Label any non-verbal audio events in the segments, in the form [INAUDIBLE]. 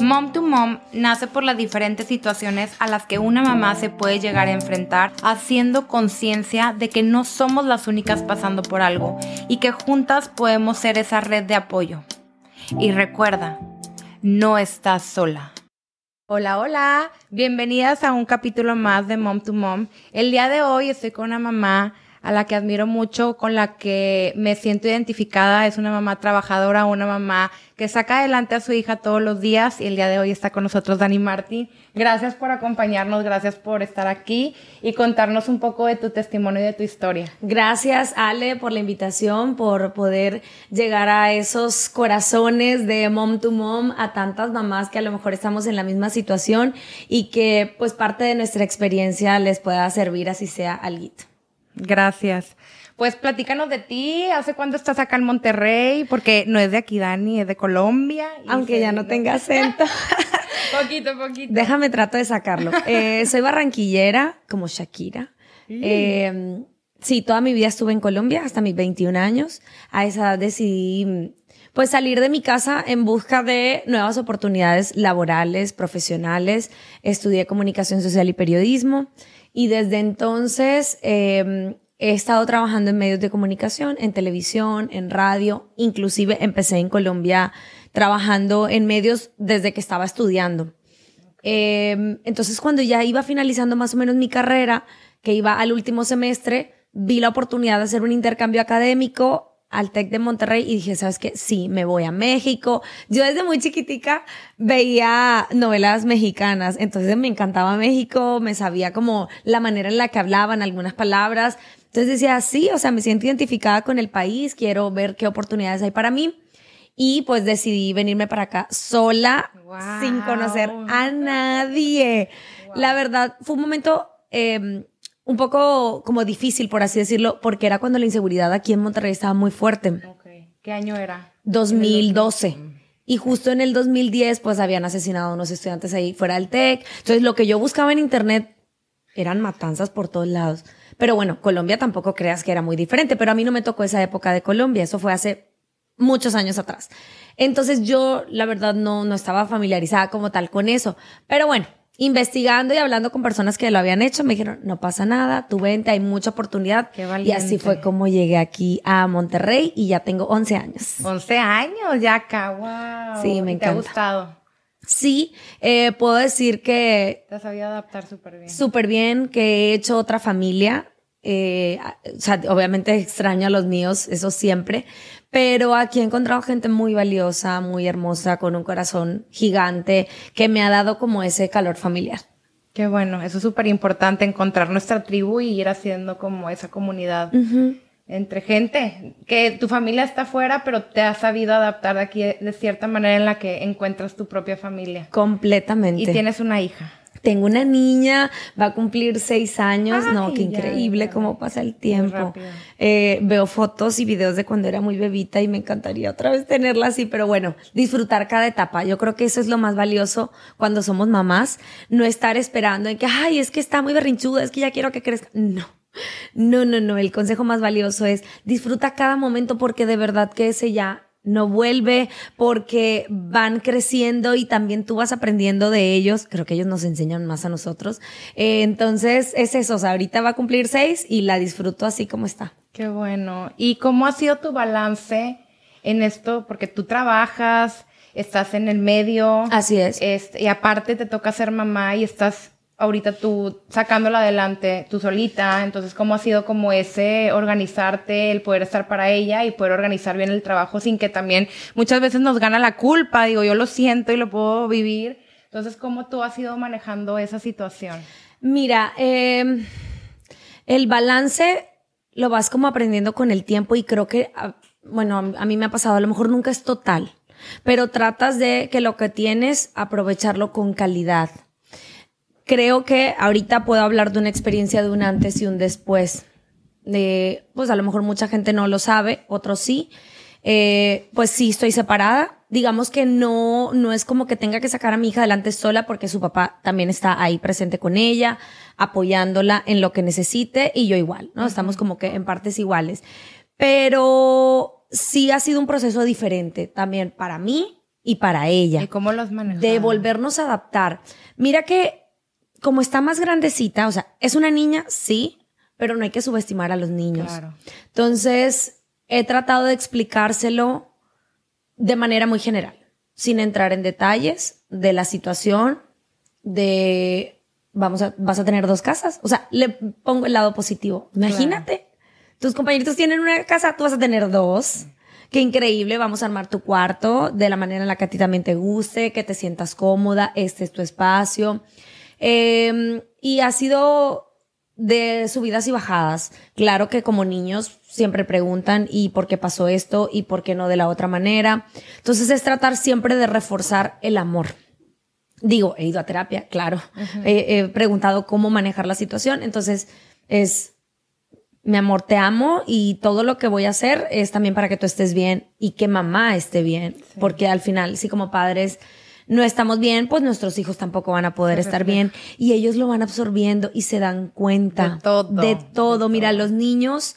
Mom to Mom nace por las diferentes situaciones a las que una mamá se puede llegar a enfrentar, haciendo conciencia de que no somos las únicas pasando por algo y que juntas podemos ser esa red de apoyo. Y recuerda, no estás sola. Hola, hola, bienvenidas a un capítulo más de Mom to Mom. El día de hoy estoy con una mamá a la que admiro mucho, con la que me siento identificada. Es una mamá trabajadora, una mamá que saca adelante a su hija todos los días y el día de hoy está con nosotros Dani Martín. Gracias por acompañarnos, gracias por estar aquí y contarnos un poco de tu testimonio y de tu historia. Gracias Ale por la invitación, por poder llegar a esos corazones de mom to mom, a tantas mamás que a lo mejor estamos en la misma situación y que pues parte de nuestra experiencia les pueda servir así sea algo. Gracias. Pues platícanos de ti, ¿hace cuándo estás acá en Monterrey? Porque no es de aquí, Dani, es de Colombia. Aunque ya no tenga acento. [LAUGHS] poquito, poquito. Déjame trato de sacarlo. Eh, soy barranquillera, como Shakira. Eh, sí, toda mi vida estuve en Colombia, hasta mis 21 años. A esa edad decidí pues salir de mi casa en busca de nuevas oportunidades laborales, profesionales. Estudié comunicación social y periodismo. Y desde entonces eh, he estado trabajando en medios de comunicación, en televisión, en radio, inclusive empecé en Colombia trabajando en medios desde que estaba estudiando. Eh, entonces cuando ya iba finalizando más o menos mi carrera, que iba al último semestre, vi la oportunidad de hacer un intercambio académico al TEC de Monterrey y dije, ¿sabes qué? Sí, me voy a México. Yo desde muy chiquitica veía novelas mexicanas, entonces me encantaba México, me sabía como la manera en la que hablaban algunas palabras. Entonces decía, sí, o sea, me siento identificada con el país, quiero ver qué oportunidades hay para mí. Y pues decidí venirme para acá sola, sin conocer a nadie. La verdad, fue un momento eh, un poco como difícil, por así decirlo, porque era cuando la inseguridad aquí en Monterrey estaba muy fuerte. ¿Qué año era? 2012. Y justo en el 2010, pues habían asesinado a unos estudiantes ahí fuera del TEC. Entonces, lo que yo buscaba en internet eran matanzas por todos lados. Pero bueno, Colombia tampoco creas que era muy diferente, pero a mí no me tocó esa época de Colombia. Eso fue hace muchos años atrás. Entonces, yo, la verdad, no, no estaba familiarizada como tal con eso. Pero bueno, investigando y hablando con personas que lo habían hecho, me dijeron, no pasa nada, tú vente, hay mucha oportunidad. y así fue como llegué aquí a Monterrey y ya tengo 11 años. 11 años ya acá, wow. Sí, me encanta. ¿Te ha gustado? Sí, eh, puedo decir que... Te sabido adaptar súper bien. Súper bien, que he hecho otra familia. Eh, o sea, obviamente extraño a los míos, eso siempre, pero aquí he encontrado gente muy valiosa, muy hermosa, con un corazón gigante, que me ha dado como ese calor familiar. Qué bueno, eso es súper importante, encontrar nuestra tribu y ir haciendo como esa comunidad entre gente, que tu familia está afuera, pero te has sabido adaptar de aquí de cierta manera en la que encuentras tu propia familia. Completamente. Y tienes una hija. Tengo una niña, va a cumplir seis años. no, qué increíble cómo pasa el tiempo. Eh, veo fotos y videos de cuando era muy bebita y me encantaría otra vez tenerla así, pero bueno, disfrutar cada etapa. Yo creo que eso es lo más valioso cuando somos mamás. No estar esperando en que, ay, es que está muy berrinchuda, es que ya quiero que crezca. No. No, no, no. El consejo más valioso es disfruta cada momento porque de verdad que ese ya no vuelve porque van creciendo y también tú vas aprendiendo de ellos. Creo que ellos nos enseñan más a nosotros. Eh, entonces es eso, o sea, ahorita va a cumplir seis y la disfruto así como está. Qué bueno. ¿Y cómo ha sido tu balance en esto? Porque tú trabajas, estás en el medio. Así es. y aparte te toca ser mamá y estás ahorita tú sacándola adelante tú solita, entonces cómo ha sido como ese organizarte, el poder estar para ella y poder organizar bien el trabajo sin que también muchas veces nos gana la culpa, digo, yo lo siento y lo puedo vivir. Entonces, ¿cómo tú has ido manejando esa situación? Mira, em, el balance lo vas como aprendiendo con el tiempo y creo que, ah, bueno, a mí me ha pasado, a lo mejor nunca es total, pero tratas de que lo que tienes, aprovecharlo con calidad creo que ahorita puedo hablar de una experiencia de un antes y un después. De, pues a lo mejor mucha gente no lo sabe, otros sí. Eh, pues sí, estoy separada. Digamos que no, no es como que tenga que sacar a mi hija adelante sola porque su papá también está ahí presente con ella, apoyándola en lo que necesite y yo igual, ¿no? Estamos como que en partes iguales. Pero sí ha sido un proceso diferente también para mí y para ella. ¿Y cómo los manejan? De volvernos a adaptar. Mira que como está más grandecita, o sea, es una niña, sí, pero no hay que subestimar a los niños. Claro. Entonces, he tratado de explicárselo de manera muy general, sin entrar en detalles de la situación, de vamos a, vas a tener dos casas. O sea, le pongo el lado positivo. Imagínate, tus compañeritos tienen una casa, tú vas a tener dos. Qué increíble, vamos a armar tu cuarto de la manera en la que a ti también te guste, que te sientas cómoda, este es tu espacio. Em, y ha sido de subidas y bajadas. Claro que como niños siempre preguntan y por qué pasó esto y por qué no de la otra manera. Entonces es tratar siempre de reforzar el amor. Digo, he ido a terapia, claro. he, preguntado cómo manejar la situación. Entonces es, mi amor, te amo y todo lo que voy a hacer es también para que tú estés bien y que mamá esté bien. Porque al final, sí, como padres, no estamos bien, pues nuestros hijos tampoco van a poder estar bien y ellos lo van absorbiendo y se dan cuenta de todo. De todo. Mira, los niños,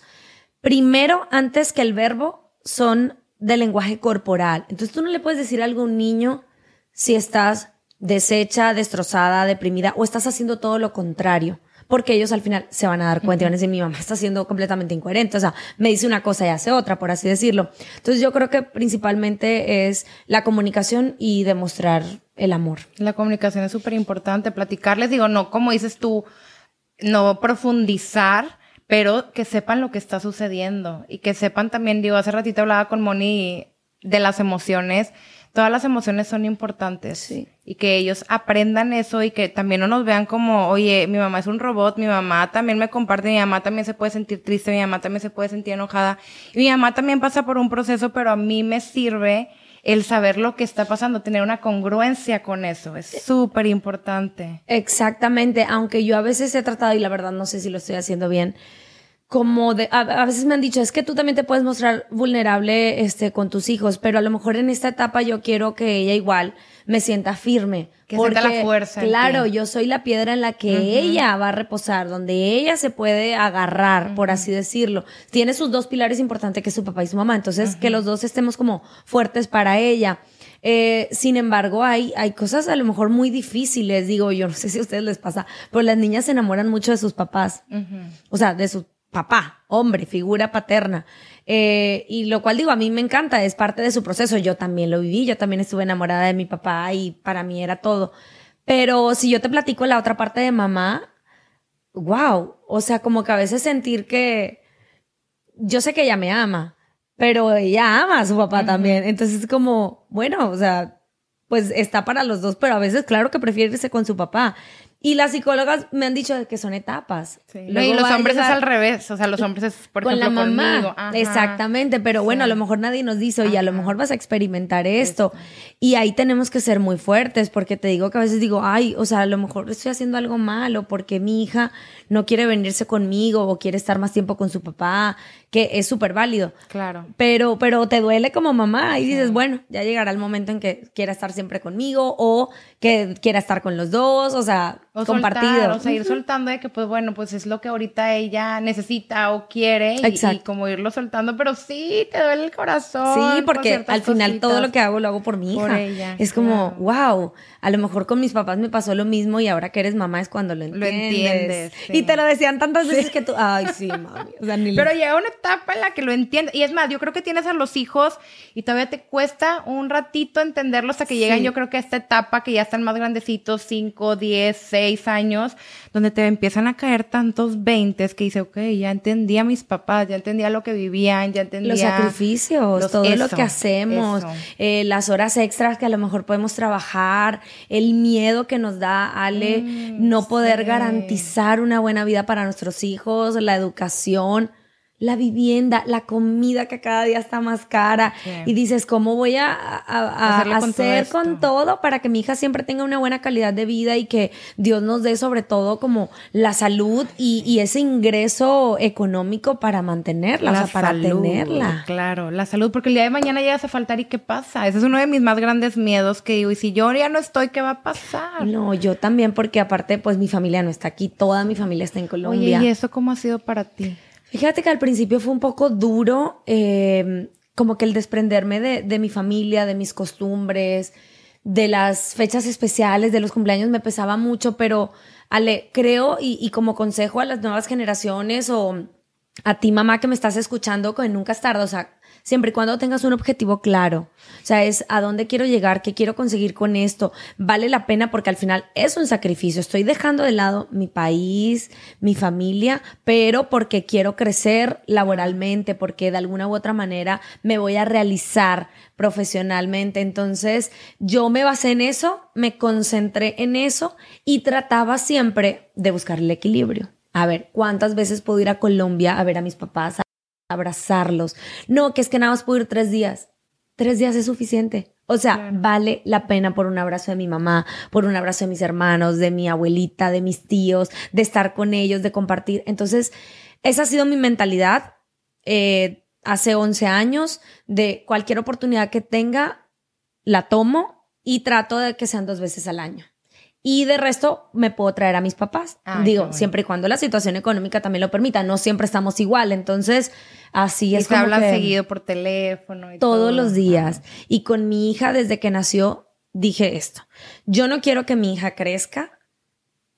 primero, antes que el verbo, son de lenguaje corporal. Entonces tú no le puedes decir algo a un niño si estás deshecha, destrozada, deprimida o estás haciendo todo lo contrario. Porque ellos al final se van a dar cuenta y van a decir, mi mamá está siendo completamente incoherente. O sea, me dice una cosa y hace otra, por así decirlo. Entonces yo creo que principalmente es la comunicación y demostrar el amor. La comunicación es súper importante. Platicarles, digo, no, como dices tú, no profundizar, pero que sepan lo que está sucediendo y que sepan también, digo, hace ratito hablaba con Moni de las emociones todas las emociones son importantes. Sí. Y que ellos aprendan eso y que también no nos vean como, oye, mi mamá es un robot, mi mamá también me comparte, mi mamá también se puede sentir triste, mi mamá también se puede sentir enojada. Y mi mamá también pasa por un proceso, pero a mí me sirve el saber lo que está pasando, tener una congruencia con eso. Es súper importante. Exactamente. Aunque yo a veces he tratado, y la verdad no sé si lo estoy haciendo bien, como de, a, veces me han dicho, es que tú también te puedes mostrar vulnerable este, con tus hijos, pero a lo mejor en esta etapa yo quiero que ella igual me sienta firme. Que porque, sienta la fuerza. Claro, yo soy la piedra en la que ella va a reposar, donde ella se puede agarrar, por así decirlo. Tiene sus dos pilares importantes, que es su papá y su mamá. Entonces, que los dos estemos como fuertes para ella. Eh, sin embargo, hay, hay cosas a lo mejor muy difíciles, digo, yo no sé si a ustedes les pasa, pero las niñas se enamoran mucho de sus papás. O sea, de sus papá, hombre, figura paterna. Eh, y lo cual digo, a mí me encanta, es parte de su proceso. Yo también lo viví, yo también estuve enamorada de mi papá y para mí era todo. Pero si yo te platico la otra parte de mamá, wow, o sea, como que a veces sentir que yo sé que ella me ama, pero ella ama a su papá también. Entonces es como, bueno, o sea, pues está para los dos, pero a veces claro que prefiere irse con su papá. Y las psicólogas me han dicho que son etapas. y los hombres es al revés, o sea, los hombres es, por con ejemplo, la mamá. Exactamente, pero bueno, a lo mejor nadie nos dice, oye, a lo mejor vas a experimentar esto. Y ahí tenemos que ser muy fuertes, porque te digo que a veces digo, ay, o sea, a lo mejor estoy haciendo algo malo porque mi hija no quiere venirse conmigo o quiere estar más tiempo con su papá, que es súper válido. Claro. Pero, pero te duele como mamá y dices, bueno, ya llegará el momento en que quiera estar siempre conmigo o que quiera estar con los dos, o sea, compartido. o sea, ir soltando de que, pues bueno, pues es lo que ahorita ella necesita o quiere y, como irlo soltando, pero sí, te duele el corazón. Sí, porque al final todo lo que hago lo hago por mi hija. [LAUGHS] Ella, es como, wow, a lo mejor con mis papás me pasó lo mismo y ahora que eres mamá es cuando lo entiendes. Lo entiendes. Y te lo decían tantas veces que tú, ay, sí, mami. pero llega una etapa en la que lo entiendes. Y es más, yo creo que tienes a los hijos y todavía te cuesta un ratito entenderlo hasta que llegan, yo creo que a esta etapa que ya están más grandecitos, 5, 10, 6 años, donde te empiezan a caer tantos veintes que dice, ok, ya entendía a mis papás, ya entendía lo que vivían, ya entendía... Los sacrificios, todo lo que hacemos, eh, las horas extras que a lo mejor podemos trabajar, el miedo que nos da, Ale, mm, no poder garantizar una buena vida para nuestros hijos, la educación la vivienda, la comida que cada día está más cara. Y dices, ¿cómo voy a, hacer con todo para que mi hija siempre tenga una buena calidad de vida y que Dios nos dé sobre todo como la salud y, ese ingreso económico para mantenerla, o sea, para tenerla? Claro, la salud, porque el día de mañana ya hace faltar y qué pasa. Ese es uno de mis más grandes miedos que digo, y si yo ya no estoy, ¿qué va a pasar? No, yo también, porque aparte, pues mi familia no está aquí, toda mi familia está en Colombia. Oye, ¿y eso cómo ha sido para ti? Fíjate que al principio fue un poco duro. Eh, como que el desprenderme de, mi familia, de mis costumbres, de las fechas especiales, de los cumpleaños me pesaba mucho, pero Ale, creo y, y como consejo a las nuevas generaciones o a ti mamá que me estás escuchando, que nunca es tarde, o sea, siempre y cuando tengas un objetivo claro. O sea, es a dónde quiero llegar, qué quiero conseguir con esto. Vale la pena porque al final es un sacrificio. Estoy dejando de lado mi país, mi familia, pero porque quiero crecer laboralmente, porque de alguna u otra manera me voy a realizar profesionalmente. Entonces, yo me basé en eso, me concentré en eso y trataba siempre de buscar el equilibrio. A ver, ¿cuántas veces puedo ir a Colombia a ver a mis papás, abrazarlos. No, que es que nada más puedo ir tres días. Tres días es suficiente. O sea, vale la pena por un abrazo de mi mamá, por un abrazo de mis hermanos, de mi abuelita, de mis tíos, de estar con ellos, de compartir. Entonces, esa ha sido mi mentalidad eh, hace 11 años. De cualquier oportunidad que tenga, la tomo y trato de que sean dos veces al año. Y de resto me puedo traer a mis papás. Digo, siempre y cuando la situación económica también lo permita. No siempre estamos igual. Entonces, así es y como. hablan seguido por teléfono. Y todos los días. Y con mi hija, desde que nació, dije esto. Yo no quiero que mi hija crezca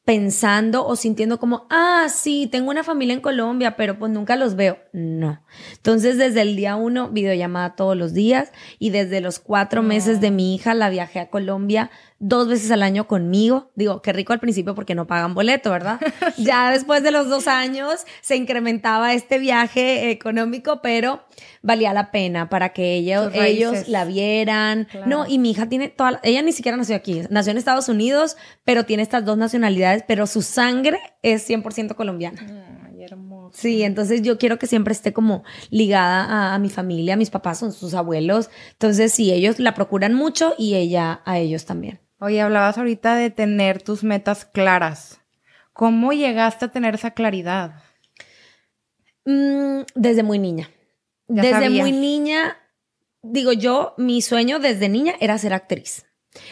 pensando o sintiendo como, ah, sí, tengo una familia en Colombia, pero pues nunca los veo. No. Entonces, desde el día uno, videollamada todos los días y desde los cuatro meses de mi hija la viajé a Colombia dos veces al año conmigo. Digo, qué rico al principio porque no pagan boleto, ¿verdad? [LAUGHS] ya después de los dos años se incrementaba este viaje económico, pero valía la pena para que ellos, ellos la vieran. No, y mi hija tiene toda, ella ni siquiera nació aquí, nació en Estados Unidos, pero tiene estas dos nacionalidades, pero su sangre es 100% colombiana. Ay, hermoso. Sí, entonces yo quiero que siempre esté como ligada a, a mi familia, mis papás son sus abuelos, entonces sí, ellos la procuran mucho y ella a ellos también. Oye, hablabas ahorita de tener tus metas claras. ¿Cómo llegaste a tener esa claridad? Mm, desde muy niña. desde muy niña, digo yo, mi sueño desde niña era ser actriz.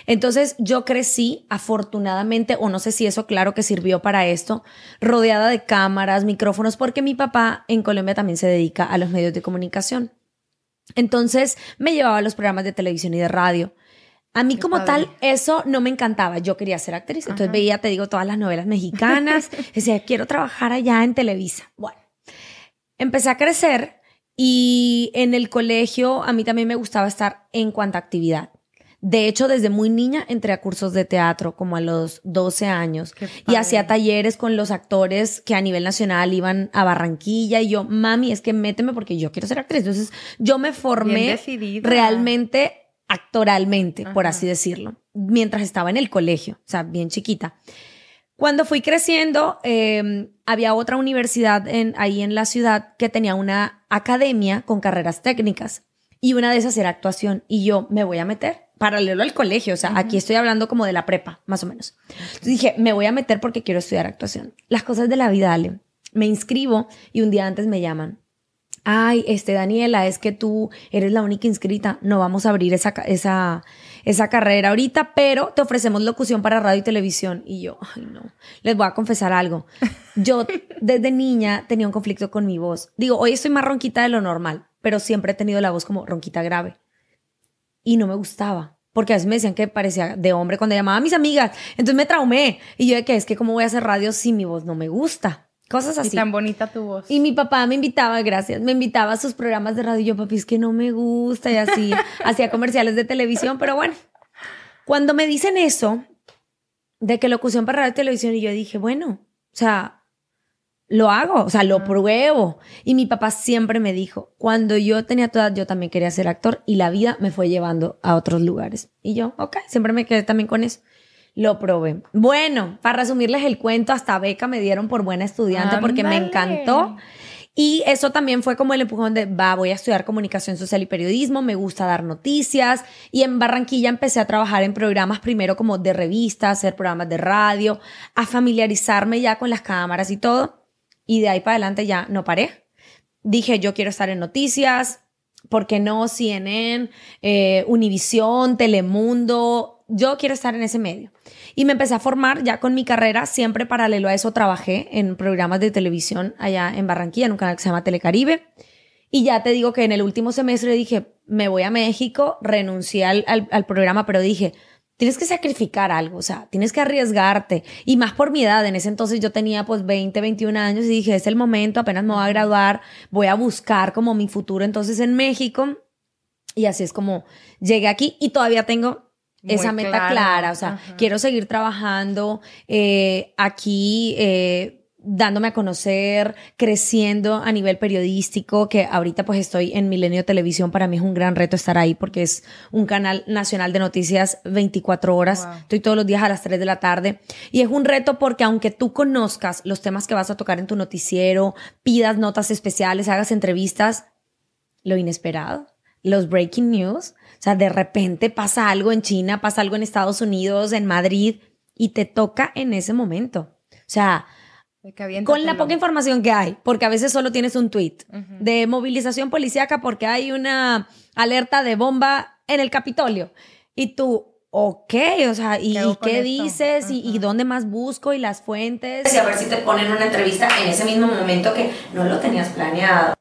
Entonces yo crecí, afortunadamente, o no sé si eso claro que sirvió para esto, rodeada de cámaras, micrófonos, porque mi papá en Colombia también se dedica a los medios de comunicación. Entonces me llevaba a los programas de televisión y de radio. A mí como tal, eso no me encantaba. Yo quería ser actriz. Entonces veía, te digo, todas las novelas mexicanas. [LAUGHS] decía, quiero trabajar allá en Televisa. Bueno, empecé a crecer y en el colegio a mí también me gustaba estar en cuanta actividad. De hecho, desde muy niña entré a cursos de teatro, como a los 12 años, y hacía talleres con los actores que a nivel nacional iban a Barranquilla. Y yo, mami, es que méteme porque yo quiero ser actriz. Entonces, yo me formé realmente actoralmente, por así decirlo, mientras estaba en el colegio, o sea, bien chiquita. Cuando fui creciendo, em, había otra universidad en, ahí en la ciudad que tenía una academia con carreras técnicas y una de esas era actuación y yo me voy a meter paralelo al colegio, o sea, aquí estoy hablando como de la prepa, más o menos. Entonces dije, me voy a meter porque quiero estudiar actuación. Las cosas de la vida, Ale. Me inscribo y un día antes me llaman ay, este Daniela, es que tú eres la única inscrita, no vamos a abrir esa, esa, esa carrera ahorita, pero te ofrecemos locución para radio y televisión. Y yo, ay no, les voy a confesar algo. Yo [LAUGHS] desde niña tenía un conflicto con mi voz. Digo, hoy estoy más ronquita de lo normal, pero siempre he tenido la voz como ronquita grave. Y no me gustaba. Porque a veces me decían que parecía de hombre cuando llamaba a mis amigas. Entonces me traumé. Y yo de que es que cómo voy a hacer radio si mi voz no me gusta. Cosas así. Y tan bonita tu voz. Y mi papá me invitaba, gracias, me invitaba a sus programas de radio. Y yo, papi, es que no me gusta. Y así, [LAUGHS] hacía comerciales de televisión. Pero bueno, cuando me dicen eso, de que locución para radio y televisión, y yo dije, bueno, o sea, lo hago, o sea, lo pruebo. Y mi papá siempre me dijo, cuando yo tenía toda yo también quería ser actor y la vida me fue llevando a otros lugares. Y yo, ok, siempre me quedé también con eso lo probé. Bueno, para resumirles el cuento, hasta beca me dieron por buena estudiante porque me encantó. Y eso también fue como el empujón de, va, voy a estudiar comunicación social y periodismo, me gusta dar noticias. Y en Barranquilla empecé a trabajar en programas primero como de revistas, hacer programas de radio, a familiarizarme ya con las cámaras y todo. Y de ahí para adelante ya no paré. Dije, yo quiero estar en noticias, ¿por qué no CNN, eh, Univisión, Telemundo? Yo quiero estar en ese medio. Y me empecé a formar ya con mi carrera, siempre paralelo a eso trabajé en programas de televisión allá en Barranquilla, en un canal que se llama Telecaribe. Y ya te digo que en el último semestre dije, me voy a México, renuncié al, al, programa, pero dije, tienes que sacrificar algo, o sea, tienes que arriesgarte. Y más por mi edad, en ese entonces yo tenía pues 20, 21 años y dije, es el momento, apenas me voy a graduar, voy a buscar como mi futuro entonces en México. Y así es como llegué aquí y todavía tengo esa meta clara, o sea, quiero seguir trabajando eh, aquí. Eh, dándome a conocer, creciendo a nivel periodístico, que ahorita pues estoy en Milenio Televisión, para mí es un gran reto estar ahí porque es un canal nacional de noticias 24 horas, estoy todos los días a las 3 de la tarde. Y es un reto porque aunque tú conozcas los temas que vas a tocar en tu noticiero, pidas notas especiales, hagas entrevistas, lo inesperado, los breaking news, sea, de repente pasa algo en China, pasa algo en Estados Unidos, en Madrid y te toca en ese momento. O sea, con la poca información que hay, porque a veces solo tienes un tweet de movilización policíaca porque hay una alerta de bomba en el Capitolio. Y tú, ok, o sea, ¿y, qué dices? ¿Y, dónde más busco? ¿Y las fuentes? Y a ver si te ponen una entrevista en ese mismo momento que no lo tenías planeado.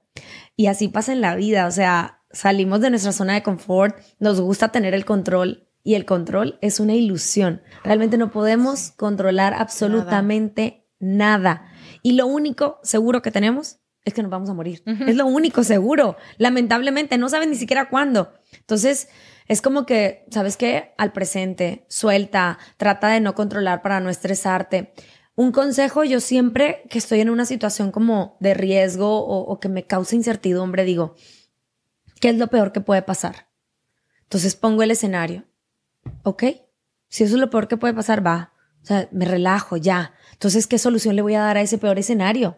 Y así pasa en la vida, o sea, salimos de nuestra zona de confort, nos gusta tener el control y el control es una ilusión. Realmente no podemos controlar absolutamente nada. Y lo único seguro que tenemos es que nos vamos a morir. Es lo único seguro. Lamentablemente, no saben ni siquiera cuándo. Entonces, es como que, ¿sabes qué? Al presente, suelta, trata de no controlar para no estresarte. Un consejo, yo siempre que estoy en una situación como de riesgo o, o que me causa incertidumbre, digo, ¿qué es lo peor que puede pasar? Entonces pongo el escenario. ¿Ok? Si eso es lo peor que puede pasar, va. O sea, me relajo ya. Entonces, ¿qué solución le voy a dar a ese peor escenario?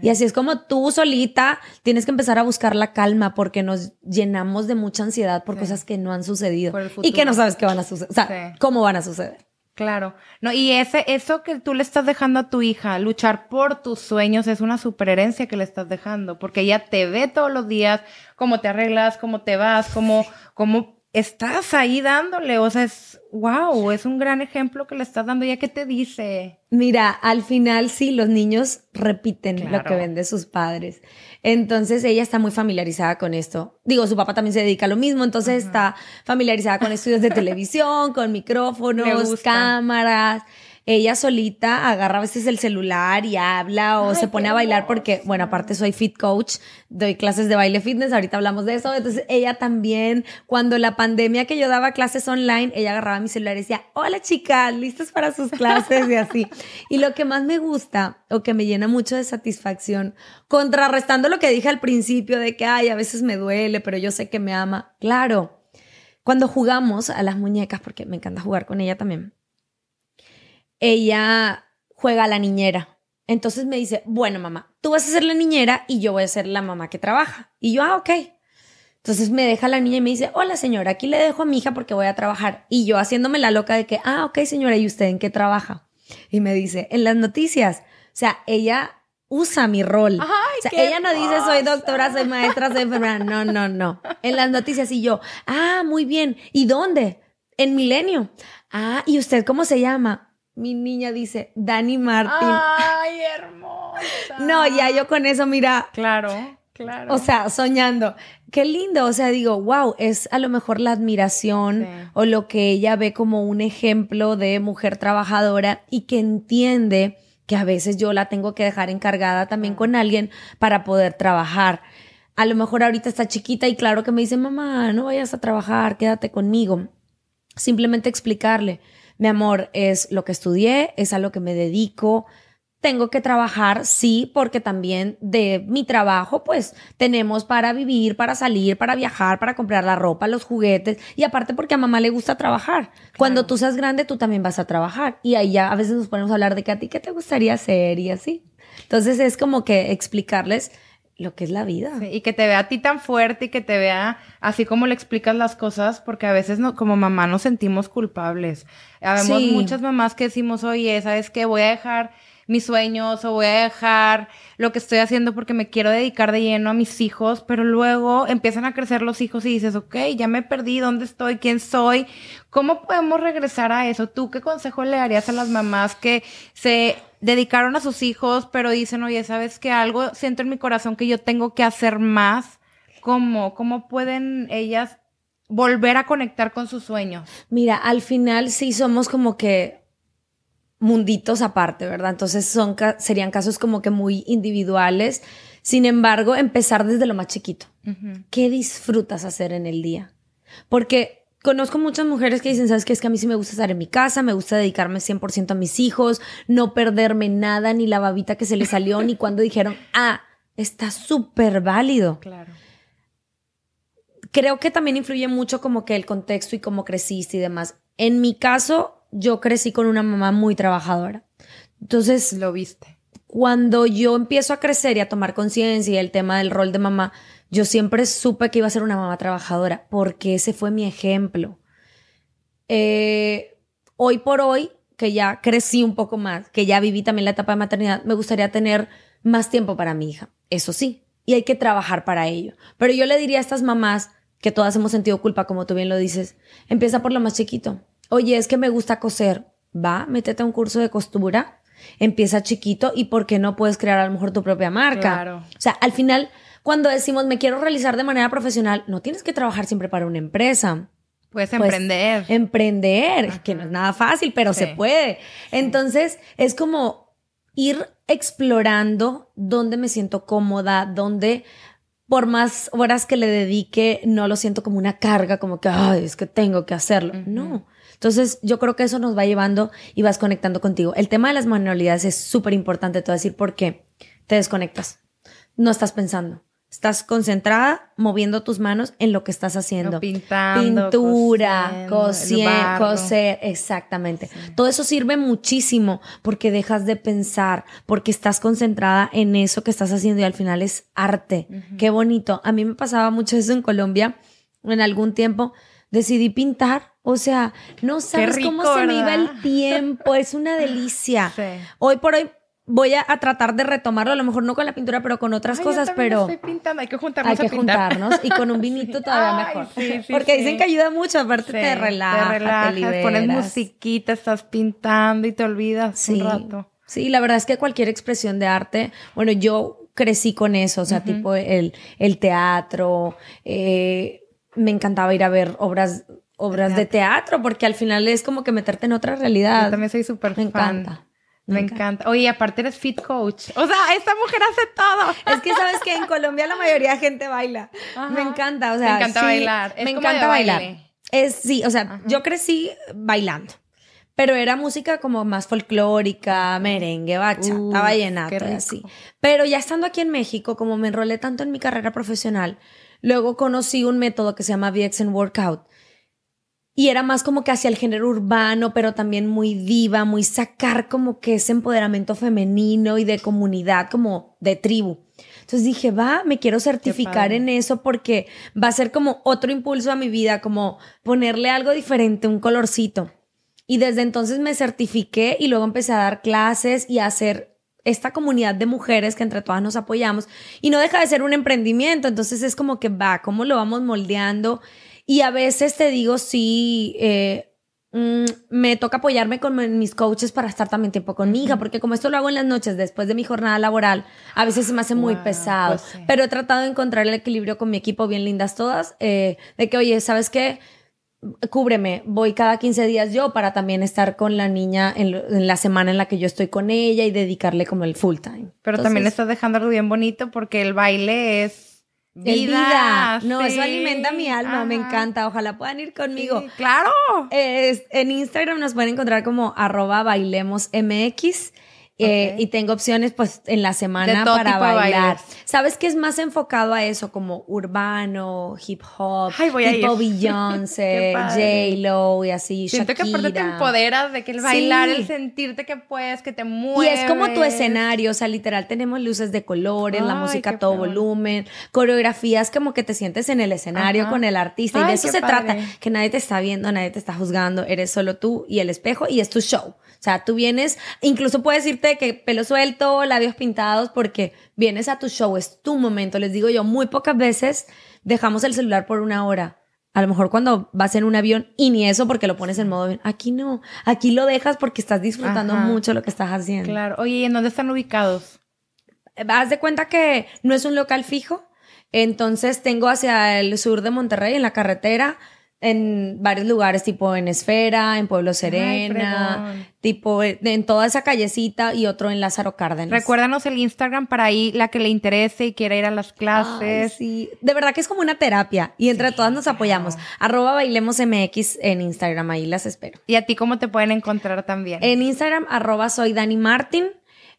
Y así es como tú solita tienes que empezar a buscar la calma porque nos llenamos de mucha ansiedad por cosas que no han sucedido y que no sabes qué van a suceder, o sea, cómo van a suceder. Claro. No, y ese, eso que tú le estás dejando a tu hija, luchar por tus sueños, es una super herencia que le estás dejando, porque ella te ve todos los días, cómo te arreglas, cómo te vas, cómo, cómo estás ahí dándole, o sea, es wow, es un gran ejemplo que le estás dando. ¿Ya qué te dice? Mira, al final sí, los niños repiten lo que ven de sus padres. Entonces ella está muy familiarizada con esto. Digo, su papá también se dedica a lo mismo, entonces está familiarizada con estudios de [LAUGHS] televisión, con micrófonos, cámaras ella solita agarra a veces el celular y habla o se pone a bailar porque, bueno, aparte soy fit coach, doy clases de baile fitness, ahorita hablamos de eso. Entonces ella también, cuando la pandemia que yo daba clases online, ella agarraba mi celular y decía, hola chicas, listas para sus clases y así. Y lo que más me gusta o que me llena mucho de satisfacción, contrarrestando lo que dije al principio de que, ay, a veces me duele, pero yo sé que me ama. Claro, cuando jugamos a las muñecas, porque me encanta jugar con ella también ella juega a la niñera. Entonces me dice, bueno, mamá, tú vas a ser la niñera y yo voy a ser la mamá que trabaja. Y yo, ah, ok. Entonces me deja la niña y me dice, hola señora, aquí le dejo a mi hija porque voy a trabajar. Y yo haciéndome la loca de que, ah, ok señora, ¿y usted en qué trabaja? Y me dice, en las noticias. O sea, ella usa mi rol. o sea, ella no dice soy doctora, soy maestra, soy enfermera. No, no, no. En las noticias y yo, ah, muy bien. ¿Y dónde? En Milenio. Ah, ¿y usted cómo se llama? Mi niña dice Dani Martín. Ay, hermosa. [LAUGHS] no, ya yo con eso, mira. Claro, claro. O sea, soñando. Qué lindo. O sea, digo, wow, es a lo mejor la admiración o lo que ella ve como un ejemplo de mujer trabajadora y que entiende que a veces yo la tengo que dejar encargada también con alguien para poder trabajar. A lo mejor ahorita está chiquita y claro que me dice, mamá, no vayas a trabajar, quédate conmigo. Simplemente explicarle mi amor, es lo que estudié, es a lo que me dedico. Tengo que trabajar, sí, porque también de mi trabajo, pues tenemos para vivir, para salir, para viajar, para comprar la ropa, los juguetes y aparte porque a mamá le gusta trabajar. Cuando tú seas grande, tú también vas a trabajar y ahí ya a veces nos ponemos a hablar de que a ti qué te gustaría hacer y así. Entonces es como que explicarles lo que es la vida. y que te vea a ti tan fuerte y que te vea así como le explicas las cosas, porque a veces no, como mamá nos sentimos culpables. Habemos muchas mamás que decimos, oye, ¿sabes qué? Voy a dejar mis sueños o voy a dejar lo que estoy haciendo porque me quiero dedicar de lleno a mis hijos, pero luego empiezan a crecer los hijos y dices, ok, ya me perdí, ¿dónde estoy? ¿Quién soy? ¿Cómo podemos regresar a eso? ¿Tú qué consejo le darías a las mamás que se dedicaron a sus hijos, pero dicen, oye, ¿sabes qué? Algo siento en mi corazón que yo tengo que hacer más ¿cómo, cómo pueden ellas volver a conectar con sus sueños? Mira, al final sí somos como que munditos aparte, ¿verdad? Entonces son, serían casos como que muy individuales. Sin embargo, empezar desde lo más chiquito. ¿Qué disfrutas hacer en el día? Porque conozco muchas mujeres que dicen, ¿sabes qué? Es que a mí sí me gusta estar en mi casa, me gusta dedicarme 100% a mis hijos, no perderme nada, ni la babita que se le salió, ni [LAUGHS] cuando dijeron, ah, está súper válido. Claro. Creo que también influye mucho como que el contexto y cómo creciste y demás. En mi caso, yo crecí con una mamá muy trabajadora. Entonces... Lo viste. Cuando yo empiezo a crecer y a tomar conciencia y el tema del rol de mamá, yo siempre supe que iba a ser una mamá trabajadora porque ese fue mi ejemplo. Eh, hoy por hoy, que ya crecí un poco más, que ya viví también la etapa de maternidad, me gustaría tener más tiempo para mi hija. Eso sí, y hay que trabajar para ello. Pero yo le diría a estas mamás que todas hemos sentido culpa, como tú bien lo dices, empieza por lo más chiquito. Oye, es que me gusta coser. Va, métete a un curso de costura, empieza chiquito y por qué no puedes crear a lo mejor tu propia marca. Claro. O sea, al final cuando decimos me quiero realizar de manera profesional, no tienes que trabajar siempre para una empresa. Puedes emprender. Emprender, que no es nada fácil, pero se puede. Entonces, es como ir explorando dónde me siento cómoda, dónde por más horas que le dedique, no lo siento como una carga, como que, ay, es que tengo que hacerlo. No. Entonces, yo creo que eso nos va llevando y vas conectando contigo. El tema de las manualidades es súper importante, te voy a decir por qué. Te desconectas. No estás pensando. Estás concentrada moviendo tus manos en lo que estás haciendo. pintando. Pintura, coser, coser, exactamente. Todo eso sirve muchísimo porque dejas de pensar, porque estás concentrada en eso que estás haciendo y al final es arte. Qué bonito. A mí me pasaba mucho eso en Colombia. En algún tiempo decidí pintar. O sea, no sabes cómo se me iba el tiempo. Es una delicia. [LAUGHS] Hoy por hoy voy a, tratar de retomarlo, a lo mejor no con la pintura, pero con otras cosas, pero... Estoy pintando, hay que juntarnos. Hay que juntarnos y con un [LAUGHS] vinito todavía mejor. Porque dicen que ayuda mucho, aparte te relaja, te, relajas, pones musiquita, estás pintando y te olvidas un rato. Sí, la verdad es que cualquier expresión de arte, bueno, yo crecí con eso, o sea, tipo el, el teatro, eh, me encantaba ir a ver obras obras de teatro, porque al final es como que meterte en otra realidad. Yo también soy súper fan. Me encanta. Me, encanta. Oye, aparte eres fit coach. O sea, esta mujer hace todo. Es que sabes que en Colombia la mayoría de gente baila. Me encanta, o sea, me encanta bailar. me encanta bailar. Es sí, o sea, yo crecí bailando. Pero era música como más folclórica, merengue, bachata, vallenata, así. Pero ya estando aquí en México, como me enrolé tanto en mi carrera profesional, luego conocí un método que se llama VXN Workout, y era más como que hacia el género urbano, pero también muy diva, muy sacar como que ese empoderamiento femenino y de comunidad, como de tribu. Entonces dije, va, me quiero certificar en eso porque va a ser como otro impulso a mi vida, como ponerle algo diferente, un colorcito. Y desde entonces me certifiqué y luego empecé a dar clases y a hacer esta comunidad de mujeres que entre todas nos apoyamos. Y no deja de ser un emprendimiento, entonces es como que va, ¿cómo lo vamos moldeando? Y a veces te digo, sí, eh, mm, me toca apoyarme con mis coaches para estar también tiempo con mi hija, porque como esto lo hago en las noches después de mi jornada laboral, a veces se me hace muy pesado. Pues Pero he tratado de encontrar el equilibrio con mi equipo, bien lindas todas, eh, de que, oye, ¿sabes qué? cúbreme, voy cada 15 días yo para también estar con la niña en, la semana en la que yo estoy con ella y dedicarle como el full time. Pero también estás dejando algo bien bonito porque el baile es Vida. No, eso alimenta mi alma, me encanta. Ojalá puedan ir conmigo. claro. en Instagram nos pueden encontrar como arroba bailemosmx. Eh, y tengo opciones pues en la semana para bailar. ¿Sabes qué es más enfocado a eso? Como urbano, hip hop, Ay, voy tipo [LAUGHS] Beyoncé, J-Lo y así, Siento que aparte te empoderas de que el bailar, el sentirte que puedes, que te mueves. Y es como tu escenario, o sea, literal tenemos luces de colores, la música a todo volumen, coreografías como que te sientes en el escenario con el artista y de eso se trata, que nadie te está viendo, nadie te está juzgando, eres solo tú y el espejo y es tu show. O sea, tú vienes, incluso puedes irte que pelo suelto, labios pintados, porque vienes a tu show, es tu momento. Les digo yo, muy pocas veces dejamos el celular por una hora. A lo mejor cuando vas en un avión y ni eso porque lo pones en modo. Aquí no, aquí lo dejas porque estás disfrutando mucho lo que estás haciendo. Claro. Oye, ¿y en dónde están ubicados? Haz de cuenta que no es un local fijo. Entonces tengo hacia el sur de Monterrey, en la carretera, en varios lugares, tipo en Esfera, en Pueblo Serena, tipo en en toda esa callecita y otro en Lázaro Cárdenas. Recuérdanos el Instagram para ahí la que le interese y quiera ir a las Ay, clases. sí. De verdad que es como una terapia y entre todas nos apoyamos. Arroba bailemos MX en Instagram, ahí las espero. ¿Y a ti cómo te pueden encontrar también? En Instagram, arroba soy Dani Martin.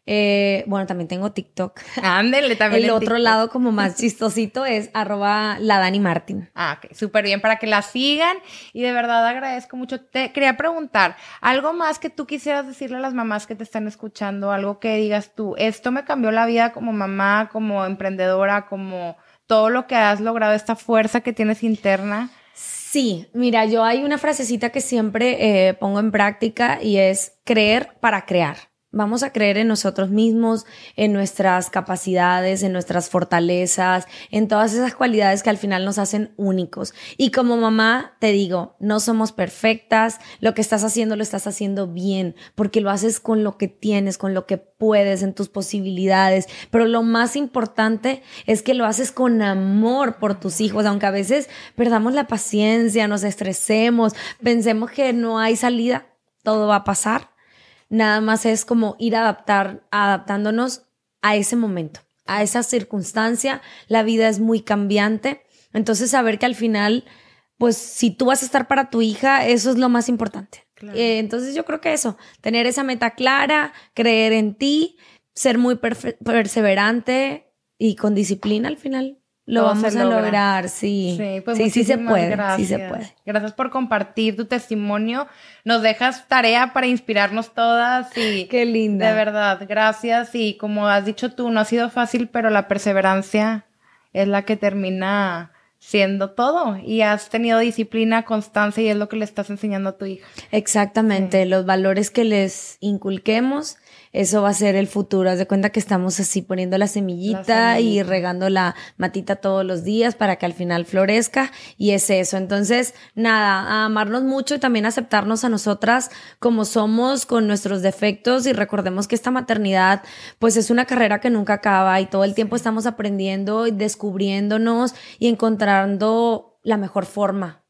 Eh, bueno, también tengo TikTok. [LAUGHS] Ándele también. El otro TikTok. lado como más chistosito es arroba la Dani Martin. Ah, ok, súper bien para que la sigan y de verdad agradezco mucho. Te quería preguntar, algo más que tú quisieras decirle a las mamás que te están escuchando, algo que digas tú, esto me cambió la vida como mamá, como emprendedora, como todo lo que has logrado, esta fuerza que tienes interna. Sí, mira, yo hay una frasecita que siempre eh, pongo en práctica y es creer para crear. Vamos a creer en nosotros mismos, en nuestras capacidades, en nuestras fortalezas, en todas esas cualidades que al final nos hacen únicos. Y como mamá, te digo, no somos perfectas, lo que estás haciendo lo estás haciendo bien, porque lo haces con lo que tienes, con lo que puedes, en tus posibilidades. Pero lo más importante es que lo haces con amor por tus hijos, aunque a veces perdamos la paciencia, nos estresemos, pensemos que no hay salida, todo va a pasar. Nada más es como ir adaptar, adaptándonos a ese momento, a esa circunstancia. La vida es muy cambiante. Entonces, saber que al final, pues, si tú vas a estar para tu hija, eso es lo más importante. Claro. Eh, entonces, yo creo que eso, tener esa meta clara, creer en ti, ser muy perseverante y con disciplina al final. Lo Todo vamos a logra. lograr, sí. Sí, pues sí, sí se puede, gracias. sí se puede. Gracias por compartir tu testimonio. Nos dejas tarea para inspirarnos todas y Qué linda. de verdad, gracias. Y como has dicho tú, no ha sido fácil, pero la perseverancia es la que termina siendo todo. Y has tenido disciplina, constancia y es lo que le estás enseñando a tu hija. Exactamente, los valores que les inculquemos, eso va a ser el futuro. Haz de cuenta que estamos así poniendo la semillita, La y regando la matita todos los días para que al final florezca y es eso. Entonces, nada, a amarnos mucho y también aceptarnos a nosotras como somos con nuestros defectos y recordemos que esta maternidad pues es una carrera que nunca acaba y todo el tiempo estamos aprendiendo y descubriéndonos y encontrando la mejor forma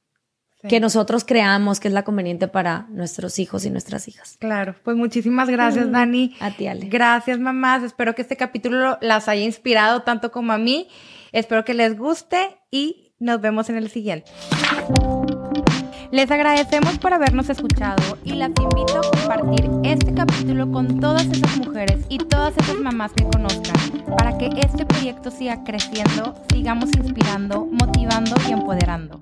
Sí. que nosotros creamos que es la conveniente para nuestros hijos y nuestras hijas. Claro, pues muchísimas gracias, Mm, Dani. a ti, Ale. Gracias, mamás. Espero que este capítulo las haya inspirado tanto como a mí. Espero que les guste y nos vemos en el siguiente. Les agradecemos por habernos escuchado y las invito a compartir este capítulo con todas esas mujeres y todas esas mamás que conozcan para que este proyecto siga creciendo, sigamos inspirando, motivando y empoderando.